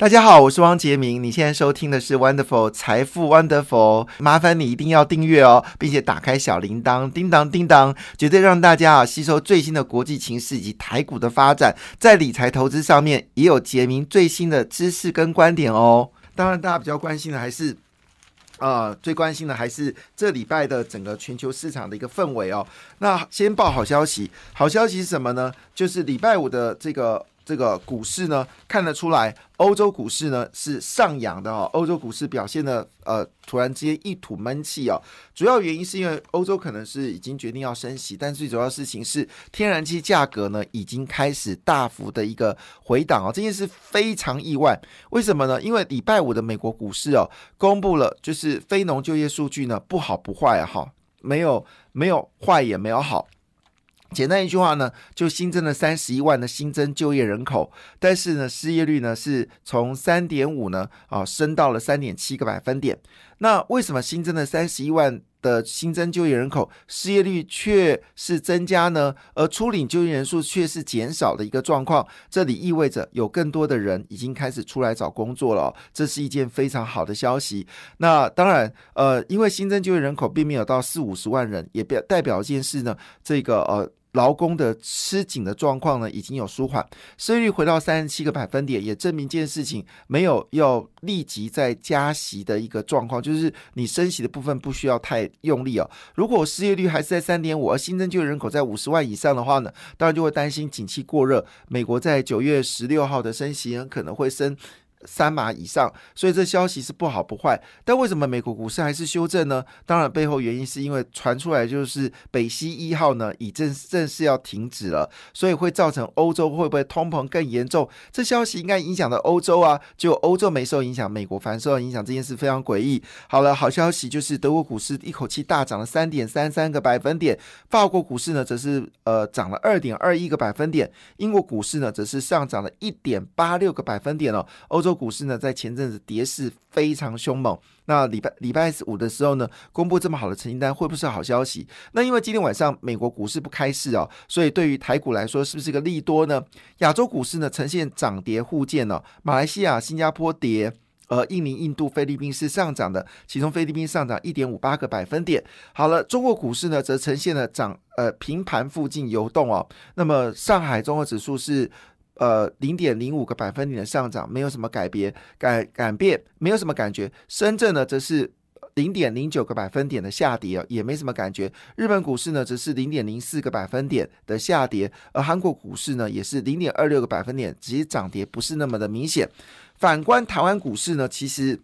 大家好，我是汪杰明。你现在收听的是 Wonderful 财富 Wonderful，麻烦你一定要订阅哦，并且打开小铃铛，叮当叮当，绝对让大家啊吸收最新的国际情势以及台股的发展，在理财投资上面也有杰明最新的知识跟观点哦。当然，大家比较关心的还是。呃，最关心的还是这礼拜的整个全球市场的一个氛围哦。那先报好消息，好消息是什么呢？就是礼拜五的这个。这个股市呢，看得出来，欧洲股市呢是上扬的哦。欧洲股市表现的呃，突然之间一吐闷气哦。主要原因是因为欧洲可能是已经决定要升息，但最主要事情是天然气价格呢已经开始大幅的一个回档哦。这件事非常意外，为什么呢？因为礼拜五的美国股市哦，公布了就是非农就业数据呢不好不坏啊，哈，没有没有坏也没有好。简单一句话呢，就新增了三十一万的新增就业人口，但是呢，失业率呢是从三点五呢啊升到了三点七个百分点。那为什么新增的三十一万的新增就业人口，失业率却是增加呢？而初领就业人数却是减少的一个状况，这里意味着有更多的人已经开始出来找工作了，这是一件非常好的消息。那当然，呃，因为新增就业人口并没有到四五十万人，也表代表一件事呢，这个呃。劳工的吃紧的状况呢，已经有舒缓，失业率回到三十七个百分点，也证明这件事情没有要立即在加息的一个状况，就是你升息的部分不需要太用力哦。如果失业率还是在三点五，而新增就业人口在五十万以上的话呢，当然就会担心景气过热。美国在九月十六号的升息可能会升。三码以上，所以这消息是不好不坏。但为什么美国股市还是修正呢？当然背后原因是因为传出来就是北溪一号呢已正正式要停止了，所以会造成欧洲会不会通膨更严重？这消息应该影响到欧洲啊，就欧洲没受影响，美国反而受到影响，这件事非常诡异。好了，好消息就是德国股市一口气大涨了三点三三个百分点，法国股市呢则是呃涨了二点二一个百分点，英国股市呢则是上涨了一点八六个百分点哦，欧洲。股市呢，在前阵子跌势非常凶猛。那礼拜礼拜五的时候呢，公布这么好的成绩单，会不会是好消息？那因为今天晚上美国股市不开市哦，所以对于台股来说，是不是个利多呢？亚洲股市呢，呈现涨跌互见呢。马来西亚、新加坡跌，而印尼、印度、菲律宾是上涨的，其中菲律宾上涨一点五八个百分点。好了，中国股市呢，则呈现了涨呃平盘附近游动哦。那么上海综合指数是。呃，零点零五个百分点的上涨，没有什么改变，改改变，没有什么感觉。深圳呢，则是零点零九个百分点的下跌，也没什么感觉。日本股市呢，则是零点零四个百分点的下跌，而韩国股市呢，也是零点二六个百分点，直接涨跌不是那么的明显。反观台湾股市呢，其实。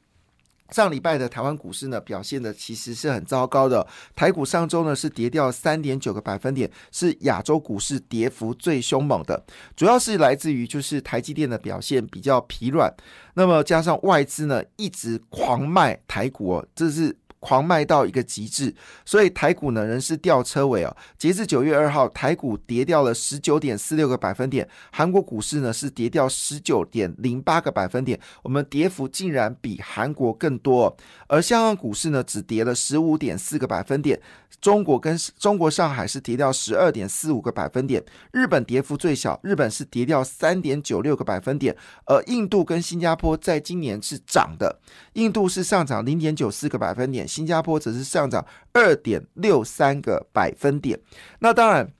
上礼拜的台湾股市呢，表现的其实是很糟糕的。台股上周呢是跌掉三点九个百分点，是亚洲股市跌幅最凶猛的。主要是来自于就是台积电的表现比较疲软，那么加上外资呢一直狂卖台股，哦这是。狂卖到一个极致，所以台股呢仍是吊车尾哦。截至九月二号，台股跌掉了十九点四六个百分点，韩国股市呢是跌掉十九点零八个百分点，我们跌幅竟然比韩国更多。而香港股市呢只跌了十五点四个百分点，中国跟中国上海是跌掉十二点四五个百分点，日本跌幅最小，日本是跌掉三点九六个百分点，而印度跟新加坡在今年是涨的，印度是上涨零点九四个百分点。新加坡则是上涨二点六三个百分点。那当然，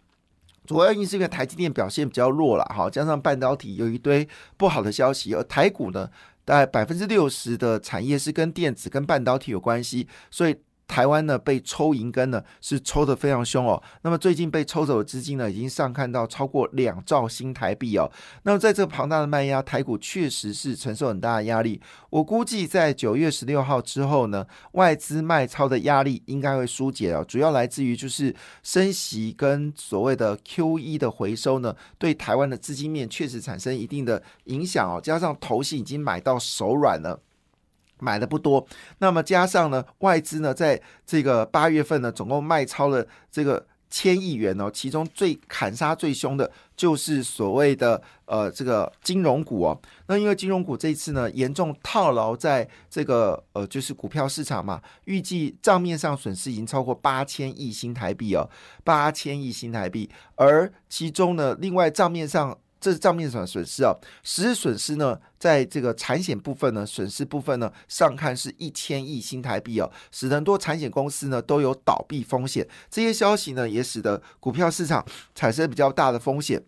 主要因为是因为台积电表现比较弱了，哈，加上半导体有一堆不好的消息，而台股呢，大概百分之六十的产业是跟电子、跟半导体有关系，所以。台湾呢被抽银根呢是抽的非常凶哦，那么最近被抽走的资金呢已经上看到超过两兆新台币哦，那么在这个庞大的卖压，台股确实是承受很大的压力。我估计在九月十六号之后呢，外资卖超的压力应该会疏解哦，主要来自于就是升息跟所谓的 Q E 的回收呢，对台湾的资金面确实产生一定的影响哦，加上投信已经买到手软了。买的不多，那么加上呢，外资呢，在这个八月份呢，总共卖超了这个千亿元哦，其中最砍杀最凶的。就是所谓的呃这个金融股哦，那因为金融股这一次呢严重套牢在这个呃就是股票市场嘛，预计账面上损失已经超过八千亿新台币哦，八千亿新台币，而其中呢另外账面上这是账面上的损失啊。实质损失呢，在这个产险部分呢，损失部分呢，上看是一千亿新台币哦，使得很多产险公司呢都有倒闭风险。这些消息呢，也使得股票市场产生比较大的风险。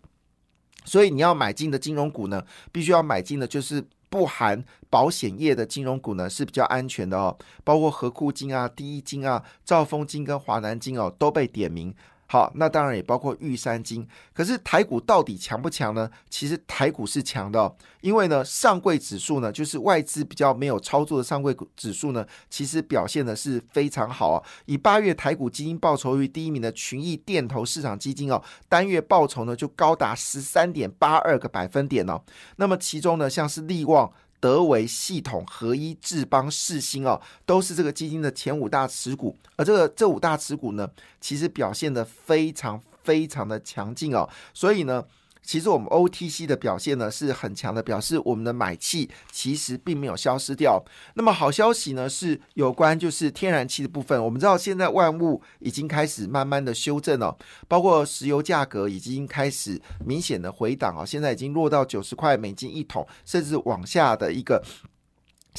所以你要买进的金融股呢，必须要买进的就是不含保险业的金融股呢是比较安全的哦，包括和库金啊、第一金啊、兆丰金跟华南金哦都被点名。好，那当然也包括玉山金。可是台股到底强不强呢？其实台股是强的，因为呢上柜指数呢，就是外资比较没有操作的上柜指数呢，其实表现的是非常好啊。以八月台股基金报酬率第一名的群益电投市场基金哦，单月报酬呢就高达十三点八二个百分点哦。那么其中呢，像是利旺。德维系统、合一、智邦、世星哦，都是这个基金的前五大持股。而这个这五大持股呢，其实表现的非常非常的强劲哦，所以呢。其实我们 OTC 的表现呢是很强的，表示我们的买气其实并没有消失掉。那么好消息呢是有关就是天然气的部分。我们知道现在万物已经开始慢慢的修正了，包括石油价格已经开始明显的回档啊，现在已经落到九十块美金一桶，甚至往下的一个。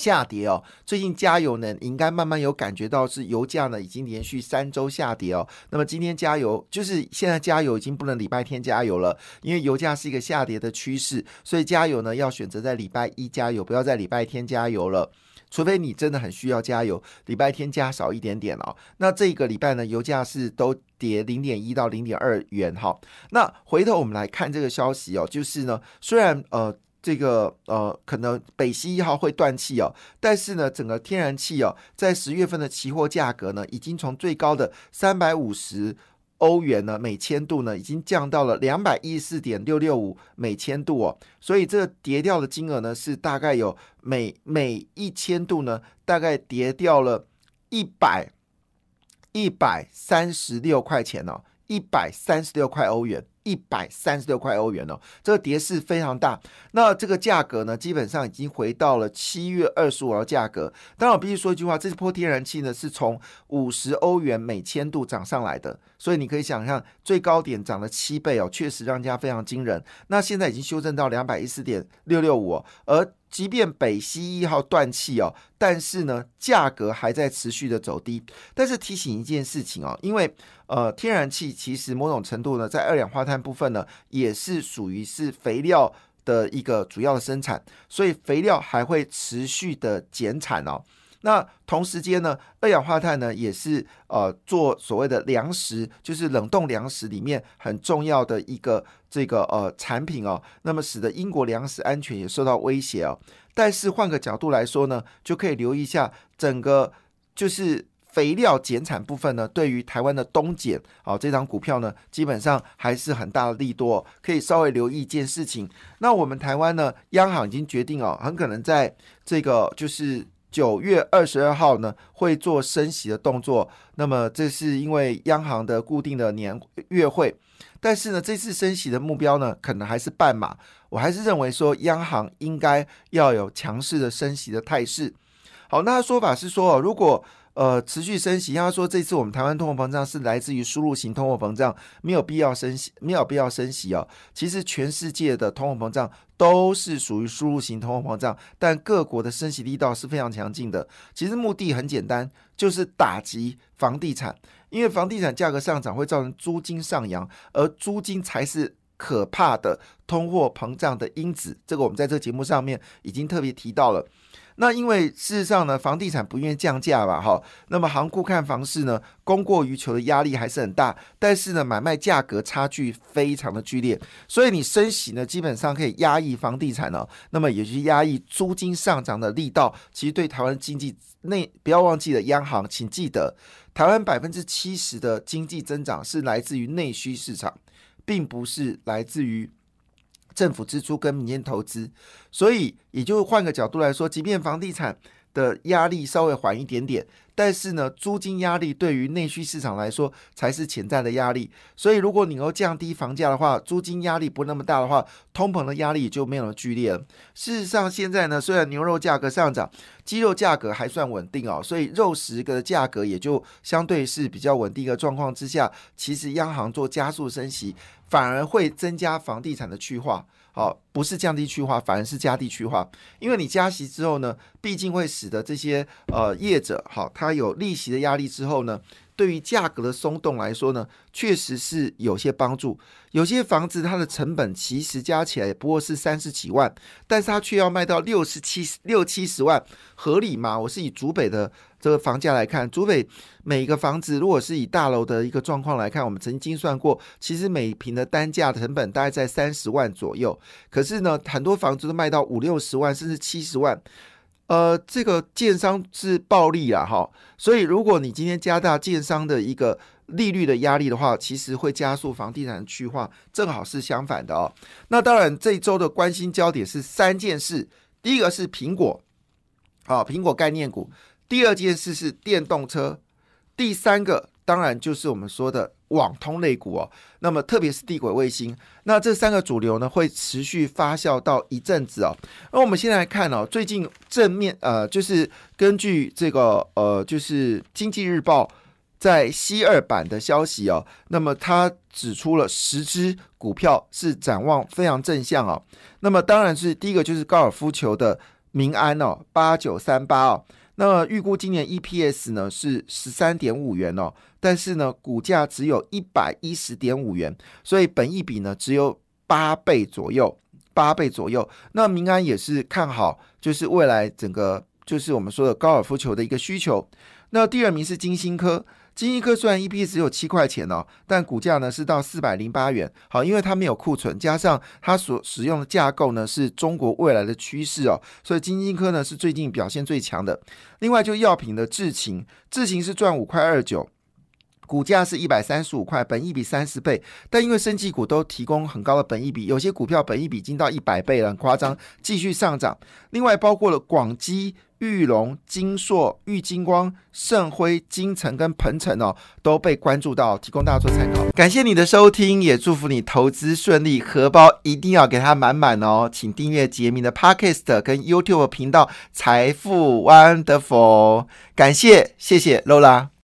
下跌哦，最近加油呢，应该慢慢有感觉到是油价呢已经连续三周下跌哦。那么今天加油，就是现在加油已经不能礼拜天加油了，因为油价是一个下跌的趋势，所以加油呢要选择在礼拜一加油，不要在礼拜天加油了。除非你真的很需要加油，礼拜天加少一点点哦。那这个礼拜呢，油价是都跌零点一到零点二元哈。那回头我们来看这个消息哦，就是呢，虽然呃。这个呃，可能北溪一号会断气哦，但是呢，整个天然气哦，在十月份的期货价格呢，已经从最高的三百五十欧元呢每千度呢，已经降到了两百一十四点六六五每千度哦，所以这个跌掉的金额呢，是大概有每每一千度呢，大概跌掉了一百一百三十六块钱哦，一百三十六块欧元。一百三十六块欧元哦，这个跌势非常大。那这个价格呢，基本上已经回到了七月二十五号价格。当然，我必须说一句话，这波天然气呢是从五十欧元每千度涨上来的，所以你可以想象最高点涨了七倍哦，确实让人家非常惊人。那现在已经修正到两百一十点六六五，而即便北溪一号断气哦，但是呢，价格还在持续的走低。但是提醒一件事情哦，因为呃，天然气其实某种程度呢，在二氧化碳部分呢，也是属于是肥料的一个主要的生产，所以肥料还会持续的减产哦。那同时间呢，二氧化碳呢也是呃做所谓的粮食，就是冷冻粮食里面很重要的一个这个呃产品哦。那么使得英国粮食安全也受到威胁哦。但是换个角度来说呢，就可以留意一下整个就是肥料减产部分呢，对于台湾的东碱哦这张股票呢，基本上还是很大的利多，可以稍微留意一件事情。那我们台湾呢，央行已经决定哦，很可能在这个就是。九月二十二号呢，会做升息的动作。那么这是因为央行的固定的年月会，但是呢，这次升息的目标呢，可能还是半码。我还是认为说，央行应该要有强势的升息的态势。好，那说法是说，如果呃，持续升息，他说这次我们台湾通货膨胀是来自于输入型通货膨胀，没有必要升息，没有必要升息哦。其实全世界的通货膨胀都是属于输入型通货膨胀，但各国的升息力道是非常强劲的。其实目的很简单，就是打击房地产，因为房地产价格上涨会造成租金上扬，而租金才是可怕的通货膨胀的因子。这个我们在这个节目上面已经特别提到了。那因为事实上呢，房地产不愿意降价吧，哈，那么行库看房市呢，供过于求的压力还是很大，但是呢，买卖价格差距非常的剧烈，所以你升息呢，基本上可以压抑房地产哦，那么也是压抑租金上涨的力道，其实对台湾经济内不要忘记了，央行请记得，台湾百分之七十的经济增长是来自于内需市场，并不是来自于。政府支出跟民间投资，所以也就换个角度来说，即便房地产的压力稍微缓一点点，但是呢，租金压力对于内需市场来说才是潜在的压力。所以，如果你要降低房价的话，租金压力不那么大的话，通膨的压力也就没有那么剧烈了。事实上，现在呢，虽然牛肉价格上涨，鸡肉价格还算稳定哦，所以肉食的价格也就相对是比较稳定的状况之下，其实央行做加速升息。反而会增加房地产的去化。好，不是降低去化，反而是加地区化。因为你加息之后呢，毕竟会使得这些呃业者好，它有利息的压力之后呢。对于价格的松动来说呢，确实是有些帮助。有些房子它的成本其实加起来不过是三十几万，但是它却要卖到六十七六七十万，合理吗？我是以竹北的这个房价来看，竹北每一个房子如果是以大楼的一个状况来看，我们曾经算过，其实每平的单价成本大概在三十万左右。可是呢，很多房子都卖到五六十万，甚至七十万。呃，这个建商是暴利啊，哈，所以如果你今天加大建商的一个利率的压力的话，其实会加速房地产去化，正好是相反的哦。那当然，这一周的关心焦点是三件事，第一个是苹果，好，苹果概念股；第二件事是电动车；第三个当然就是我们说的。网通类股哦，那么特别是地轨卫星，那这三个主流呢会持续发酵到一阵子哦。那我们先来看哦，最近正面呃，就是根据这个呃，就是经济日报在 C 二版的消息哦，那么它指出了十只股票是展望非常正向哦。那么当然是第一个就是高尔夫球的民安哦，八九三八哦。那预估今年 EPS 呢是十三点五元哦，但是呢股价只有一百一十点五元，所以本益比呢只有八倍左右，八倍左右。那民安也是看好，就是未来整个就是我们说的高尔夫球的一个需求。那第二名是金星科。金一科虽然 E P 只有七块钱哦，但股价呢是到四百零八元。好，因为它没有库存，加上它所使用的架构呢是中国未来的趋势哦，所以金星科呢是最近表现最强的。另外就药品的智勤，智勤是赚五块二九。股价是一百三十五块，本益比三十倍，但因为生技股都提供很高的本益比，有些股票本益比已经到一百倍了，很夸张，继续上涨。另外包括了广基、玉龙、金硕、玉金光、盛辉、金城跟鹏程哦，都被关注到，提供大家做参考。感谢你的收听，也祝福你投资顺利，荷包一定要给它满满哦。请订阅杰明的 Podcast 跟 YouTube 频道财富 Wonderful，感谢，谢谢 Lola。